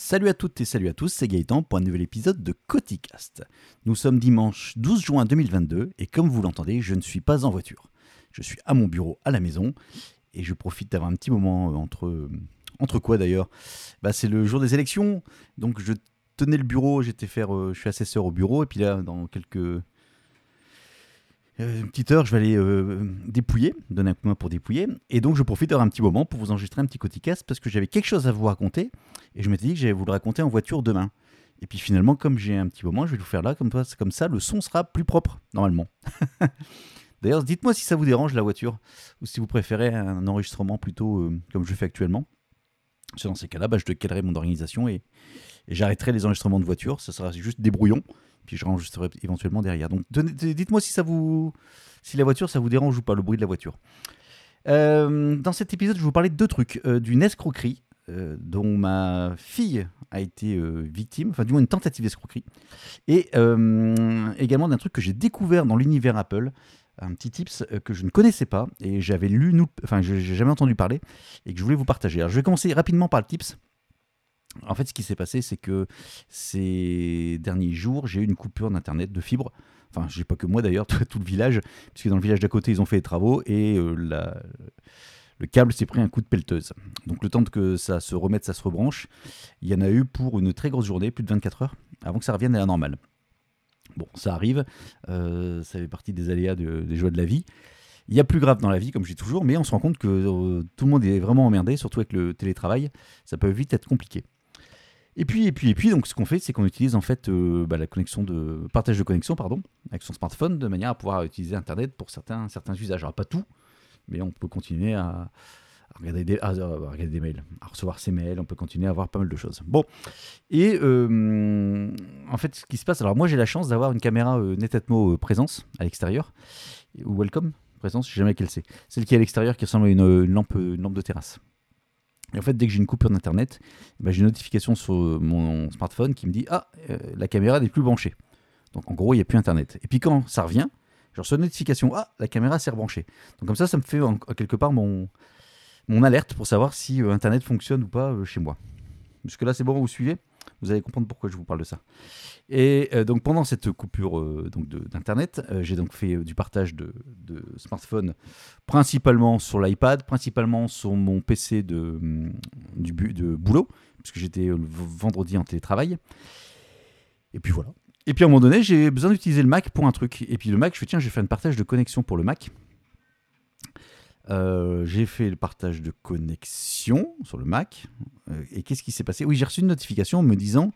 Salut à toutes et salut à tous, c'est Gaëtan pour un nouvel épisode de Coticast. Nous sommes dimanche 12 juin 2022 et comme vous l'entendez, je ne suis pas en voiture. Je suis à mon bureau à la maison et je profite d'avoir un petit moment euh, entre... euh, Entre quoi d'ailleurs? Bah, C'est le jour des élections, donc je tenais le bureau, j'étais faire... euh, je suis assesseur au bureau et puis là, dans quelques... euh, Une petite heure, je vais aller euh, dépouiller, donner un coup de main pour dépouiller. Et donc, je profite d'avoir un petit moment pour vous enregistrer un petit Coticast parce que j'avais quelque chose à vous raconter. Et je m'étais dit que j'allais vous le raconter en voiture demain. Et puis finalement, comme j'ai un petit moment, je vais le faire là, comme, comme ça, le son sera plus propre, normalement. D'ailleurs, dites-moi si ça vous dérange la voiture, ou si vous préférez un enregistrement plutôt euh, comme je fais actuellement. Parce Dans ces cas-là, bah, je décalerai mon organisation et, et j'arrêterai les enregistrements de voiture. Ça sera juste des brouillons, puis je enregistrerai éventuellement derrière. Donc dites-moi si ça vous, si la voiture, ça vous dérange ou pas, le bruit de la voiture. Euh, dans cet épisode, je vais vous parler de deux trucs. Euh, D'une escroquerie euh, dont ma fille a été victime, enfin du moins une tentative d'escroquerie, et également d'un truc que j'ai découvert dans l'univers Apple, un petit tips que je ne connaissais pas et j'avais lu, enfin j'ai jamais entendu parler et que je voulais vous partager. Alors je vais commencer rapidement par le tips. En fait, ce qui s'est passé, c'est que ces derniers jours, j'ai eu une coupure d'internet de fibre. Enfin, j'ai pas que moi d'ailleurs, tout, le village, puisque dans le village d'à côté, ils ont fait des travaux et euh, le câble s'est pris un coup de pelleteuse. Donc le temps que ça se remette, ça se rebranche, il y en a eu pour une très grosse journée, plus de 24 heures, avant que ça revienne à la normale. Bon, ça arrive, euh, ça fait partie des aléas de- des joies de la vie. Il y a plus grave dans la vie, comme je dis toujours, mais on se rend compte que euh, tout le monde est vraiment emmerdé, surtout avec le télétravail, ça peut vite être compliqué. Et puis, et puis, et puis, donc, ce qu'on fait, c'est qu'on utilise en fait euh, bah, la connexion de partage de connexion, pardon, avec son smartphone, de manière à pouvoir utiliser Internet pour certains, certains usages. Alors pas tout, mais on peut continuer à, regarder, des, à, regarder des mails, à recevoir ses mails, on peut continuer à voir pas mal de choses. Bon, et euh, en fait, ce qui se passe, alors moi j'ai la chance d'avoir une caméra euh, Netatmo présence à l'extérieur, ou Welcome présence, je sais jamais quelle c'est. Celle qui est à l'extérieur qui ressemble à une lampe, une lampe de terrasse. Et en fait, dès que j'ai une coupure d'internet, eh ben, j'ai une notification sur euh, mon smartphone qui me dit Ah, euh, la caméra n'est plus branchée. Donc en gros, il n'y a plus internet. Et puis quand ça revient, je reçois une notification Ah, la caméra s'est rebranchée. Donc comme ça, ça me fait en, quelque part mon, mon alerte pour savoir si euh, internet fonctionne ou pas chez moi. Jusque là, c'est bon, vous suivez? Vous allez comprendre pourquoi je vous parle de ça. Et euh, donc pendant cette coupure euh, donc d'internet, euh, j'ai donc fait du partage de, smartphones principalement sur l'iPad, principalement sur mon PC de, hum, du, de boulot, puisque j'étais vendredi en télétravail. Et puis voilà. Et puis à un moment donné, j'ai besoin d'utiliser le Mac pour un truc. Et puis le Mac, je fais tiens, je vais faire un partage de connexion pour le Mac. Euh, j'ai fait le partage de connexion sur le Mac. Euh, et qu'est-ce qui s'est passé? Oui, j'ai reçu une notification me disant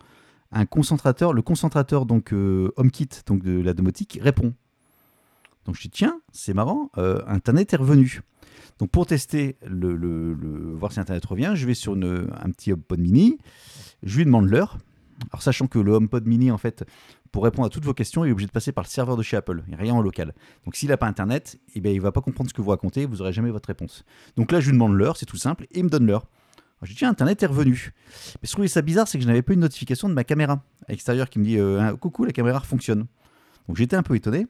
un concentrateur, le concentrateur donc euh, HomeKit donc de la domotique répond. Donc je dis tiens, c'est marrant, Internet est revenu. Donc pour tester le, voir si Internet revient, je vais sur un petit HomePod mini, je lui demande l'heure. Alors sachant que le HomePod mini en fait pour répondre à toutes vos questions, il est obligé de passer par le serveur de chez Apple, a rien en local. Donc s'il n'a pas Internet, eh ben, il ne va pas comprendre ce que vous racontez, vous n'aurez jamais votre réponse. Donc là, je lui demande l'heure, c'est tout simple, et il me donne l'heure. Je dis, tiens, Internet est revenu. Mais je trouvais ça bizarre, c'est que je n'avais pas une notification de ma caméra à l'extérieur qui me dit, euh, coucou, la caméra fonctionne. Donc j'étais un peu étonné.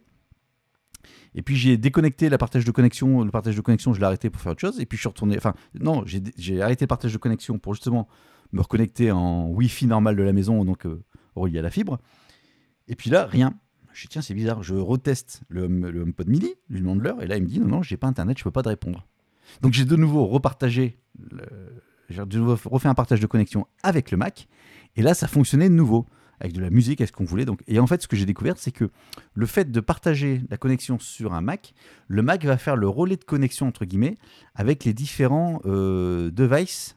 Et puis j'ai déconnecté la partage de connexion. Le partage de connexion, je l'ai arrêté pour faire autre chose. Et puis je suis retourné. Enfin, non, j'ai j'ai arrêté le partage de connexion pour justement me reconnecter en Wi-Fi normal de la maison, donc euh, relié à la fibre. Et puis là, rien. Je dis, tiens, c'est bizarre. Je reteste le, le HomePod mini, je lui demande l'heure, et là, il me dit, non, non, j'ai pas Internet, je peux pas te répondre. Donc j'ai de nouveau repartagé, j'ai de nouveau refait un partage de connexion avec le Mac, et là, ça fonctionnait de nouveau, avec de la musique, avec ce qu'on voulait. Donc, et en fait, ce que j'ai découvert, c'est que le fait de partager la connexion sur un Mac, le Mac va faire le relais de connexion, entre guillemets, avec les différents euh, devices,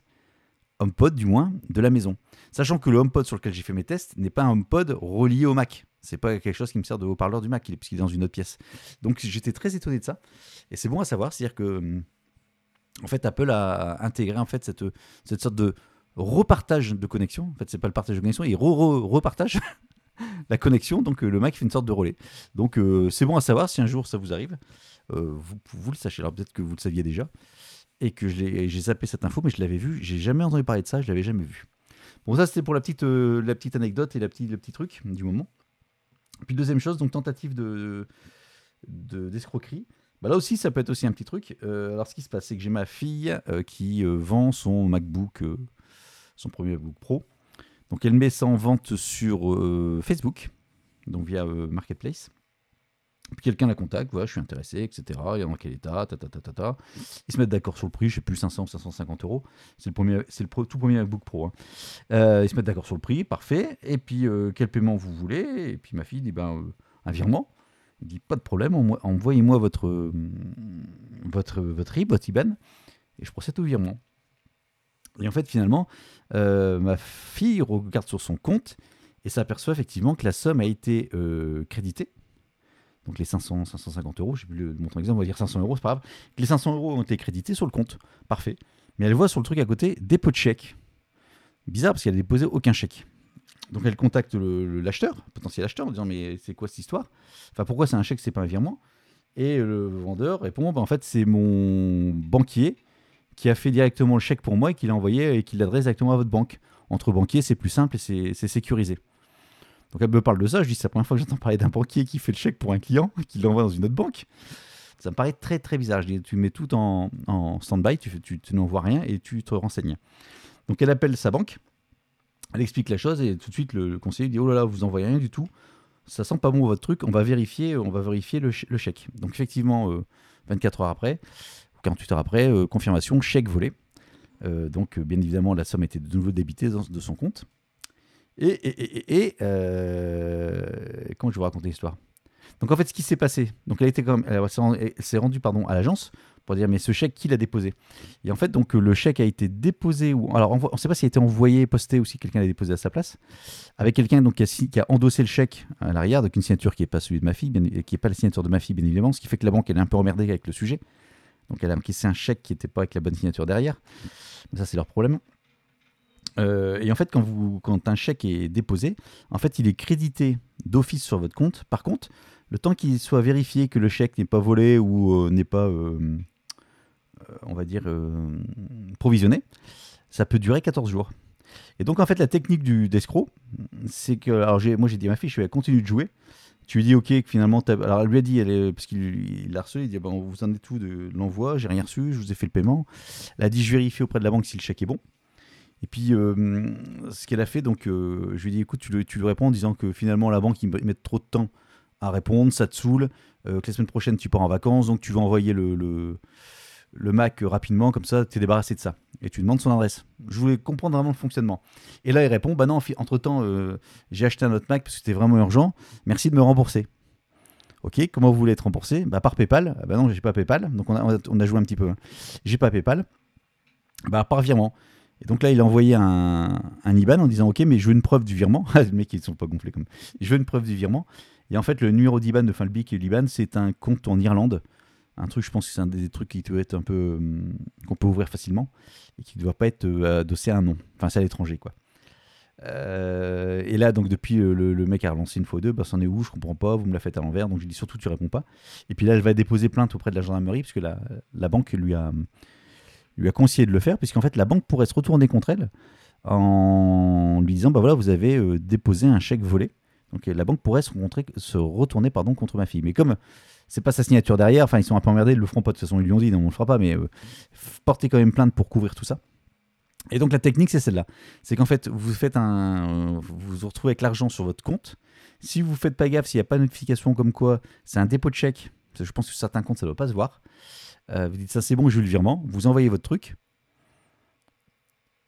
HomePod du moins, de la maison. Sachant que le HomePod sur lequel j'ai fait mes tests n'est pas un HomePod relié au Mac. C'est pas quelque chose qui me sert de haut-parleur du Mac, puisqu'il est dans une autre pièce. Donc j'étais très étonné de ça. Et c'est bon à savoir, c'est-à-dire que hum, en fait Apple a intégré en fait cette, cette sorte de repartage de connexion. En fait, c'est pas le partage de connexion, il re- re- repartage la connexion. Donc euh, le Mac fait une sorte de relais. Donc euh, c'est bon à savoir si un jour ça vous arrive. Euh, vous, vous le sachez. Alors peut-être que vous le saviez déjà et que j'ai zappé cette info, mais je l'avais vu. J'ai jamais entendu parler de ça, je l'avais jamais vu. Bon, ça c'était pour la petite, euh, la petite anecdote et la petite, le petit truc du moment. Puis deuxième chose, donc tentative de de- d'escroquerie. Bah là aussi, ça peut être aussi un petit truc. Euh, alors, ce qui se passe, c'est que j'ai ma fille euh, qui vend son MacBook, son premier MacBook Pro, Donc elle met ça en vente sur Facebook, donc via Marketplace. Puis quelqu'un la contacte, voilà, je suis intéressé, etc. Il est dans quel état, ta. Ils se mettent d'accord sur le prix, je sais plus, 500 ou 550 euros. C'est le, premier, c'est le tout premier MacBook Pro. hein. Euh, ils se mettent d'accord sur le prix, parfait. Et puis, euh, quel paiement vous voulez? Et puis ma fille dit, ben, euh, un virement. Il dit, pas de problème, envo- envoyez-moi votre, votre, votre votre IBAN, et je procède au virement. Et en fait, finalement, ma fille regarde sur son compte et s'aperçoit effectivement que la somme a été créditée. Donc les 500, 550 euros, je sais plus le montant exact, on va dire 500 euros, c'est pas grave. Les 500 euros ont été crédités sur le compte. Parfait. Mais elle voit sur le truc à côté dépôt de chèque. Bizarre parce qu'elle n'a déposé aucun chèque. Donc elle contacte l'acheteur, potentiel acheteur, en disant mais c'est quoi cette histoire? Enfin pourquoi c'est un chèque, c'est pas un virement? Et le vendeur répond bah, en fait c'est mon banquier qui a fait directement le chèque pour moi et qui l'a envoyé et qui l'adresse directement à votre banque. Entre banquiers, c'est plus simple et c'est sécurisé. Donc elle me parle de ça, je dis c'est la première fois que j'entends parler d'un banquier qui fait le chèque pour un client, qui l'envoie dans une autre banque. Ça me paraît très très bizarre. Je tu mets tout en, en stand-by, tu, tu, tu rien et tu te renseignes. Donc elle appelle sa banque, elle explique la chose et tout de suite le, le conseiller dit oh là là, vous envoyez rien du tout, ça sent pas bon votre truc, on va vérifier, on va vérifier le, ch- le chèque. Donc effectivement, euh, 24 heures après, ou 48 heures après, euh, confirmation, chèque volé. Euh, donc euh, bien évidemment, la somme était de nouveau débitée de son compte. Et, et, euh, comment je vais vous raconter l'histoire? Donc en fait, ce qui s'est passé, donc elle était comme, s'est rendue- pardon à l'agence pour dire mais ce chèque qui l'a déposé? Et en fait donc le chèque a été déposé ou alors on ne sait pas s'il a été envoyé, posté ou si quelqu'un l'a déposé à sa place, avec quelqu'un donc qui a, endossé le chèque à l'arrière, donc une signature qui n'est pas celui de ma fille, qui n'est pas la signature de ma fille bien évidemment, ce qui fait que la banque elle est un peu emmerdée avec le sujet. Donc elle a encaissé un chèque qui n'était pas avec la bonne signature derrière. Mais ça c'est leur problème. Euh, et en fait, quand, un chèque est déposé, en fait, il est crédité d'office sur votre compte. Par contre, le temps qu'il soit vérifié que le chèque n'est pas volé ou euh, n'est pas, euh, on va dire, provisionné, ça peut durer 14 jours. Et donc, en fait, la technique du d'escroc, c'est que, alors moi j'ai dit à ma fille, je vais continuer de jouer. Tu lui dis, ok, que finalement, alors elle lui a dit, elle est- parce qu'il il l'a harcelé, il dit, bon, vous en êtes tout de l'envoi, j'ai rien reçu, je vous ai fait le paiement. Elle a dit, je vérifie auprès de la banque si le chèque est bon. Et puis, euh, ce qu'elle a fait, donc, euh, je lui ai dit, écoute, tu lui, réponds en disant que finalement, la banque, ils me- ils mettent trop de temps à répondre, ça te saoule, euh, que la semaine prochaine, tu pars en vacances, donc tu vas envoyer le, le, Mac rapidement, comme ça, tu es débarrassé de ça. Et tu demandes son adresse. Je voulais comprendre vraiment le fonctionnement. Et là, il répond, bah non, entre-temps, j'ai acheté un autre Mac parce que c'était vraiment urgent, merci de me rembourser. Ok, comment vous voulez être remboursé? Bah, Par PayPal. Ah bah non, j'ai pas PayPal, donc on a, on a- on a joué un petit peu. hein. J'ai pas PayPal. Bah, par virement. Et donc là, il a envoyé un, IBAN en disant Ok, mais je veux une preuve du virement. Ah, les mecs, ils sont pas gonflés comme. Je veux une preuve du virement. Et en fait, le numéro d'IBAN de le BIC et l'IBAN, c'est un compte en Irlande. Un truc, je pense que c'est un des trucs qui doit être un peu. hum, qu'on peut ouvrir facilement et qui ne doit pas être euh, adossé à un nom. Enfin, c'est à l'étranger, quoi. Euh, et là, donc, depuis, euh, le, mec a relancé une fois ou deux, bah, c'en est où? Je comprends pas, vous me la faites à l'envers. Donc, je dis surtout, tu réponds pas. Et puis là, elle va déposer plainte auprès de la gendarmerie, puisque la, la banque lui a, lui a conseillé de le faire, puisqu'en fait, la banque pourrait se retourner contre elle en lui disant bah voilà, vous avez euh, déposé un chèque volé. Donc, euh, la banque pourrait se, retourner pardon, contre ma fille. Mais comme c'est pas sa signature derrière, enfin, ils sont un peu emmerdés, ils le feront pas de toute façon, ils lui ont dit, non, on le fera pas, mais euh, portez quand même plainte pour couvrir tout ça. Et donc la technique, c'est celle-là. C'est qu'en fait, vous faites un, vous vous retrouvez avec l'argent sur votre compte. Si vous faites pas gaffe, s'il n'y a pas de notification comme quoi, c'est un dépôt de chèque. Je pense que sur certains comptes, ça ne doit pas se voir. Euh, vous dites ça, c'est bon, je veux le virement. Vous envoyez votre truc.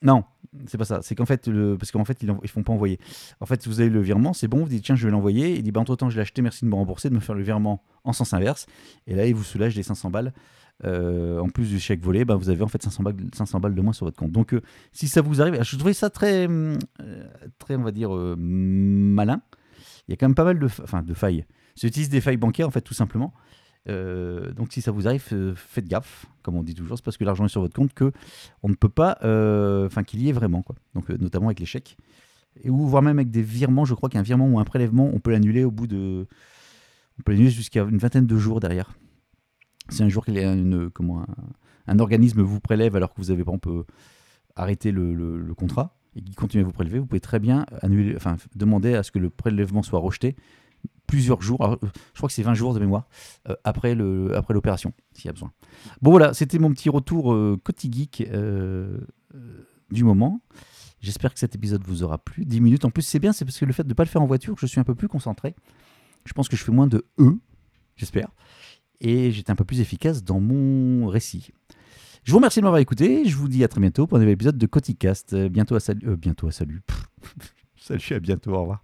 Non, c'est pas ça. C'est qu'en fait, le, parce qu'en fait, ils ne font pas envoyer. En fait, vous avez le virement, c'est bon. Vous dites tiens, je vais l'envoyer. Il dit bah, entre temps, je l'ai acheté, merci de me rembourser, de me faire le virement en sens inverse. Et là, il vous soulage les 500 balles. Euh, en plus du chèque volé, bah, vous avez en fait 500 balles, 500 balles de moins sur votre compte. Donc, euh, si ça vous arrive, je trouvais ça très, hum, très on va dire, malin. Il y a quand même pas mal de, fa- enfin, de failles. Des failles bancaires, en fait, tout simplement. Euh, donc, si ça vous arrive, euh, faites gaffe, comme on dit toujours, c'est parce que l'argent est sur votre compte que on ne peut pas, euh, enfin, qu'il y ait vraiment, quoi. Donc, notamment avec les chèques. Et ou voire même avec des virements, je crois qu'un virement ou un prélèvement, on peut l'annuler au bout de. On peut l'annuler jusqu'à une vingtaine de jours derrière. Si un jour qu'il comment, un, organisme vous prélève alors que vous avez par exemple arrêté le, le- contrat et qu'il continue à vous prélever, vous pouvez très bien annuler, enfin, demander à ce que le prélèvement soit rejeté plusieurs jours, euh, je crois que c'est 20 jours de mémoire, euh, après l'opération, s'il y a besoin. Bon voilà, c'était mon petit retour euh, côté geek euh, euh, du moment. J'espère que cet épisode vous aura plu. 10 minutes en plus, c'est bien, c'est parce que le fait de ne pas le faire en voiture, je suis un peu plus concentré. Je pense que je fais moins de E, j'espère. Et j'étais un peu plus efficace dans mon récit. Je vous remercie de m'avoir écouté. Je vous dis à très bientôt pour un nouvel épisode de Coticast. Bientôt à salut. Euh, bientôt à salut. salut, à bientôt. Au revoir.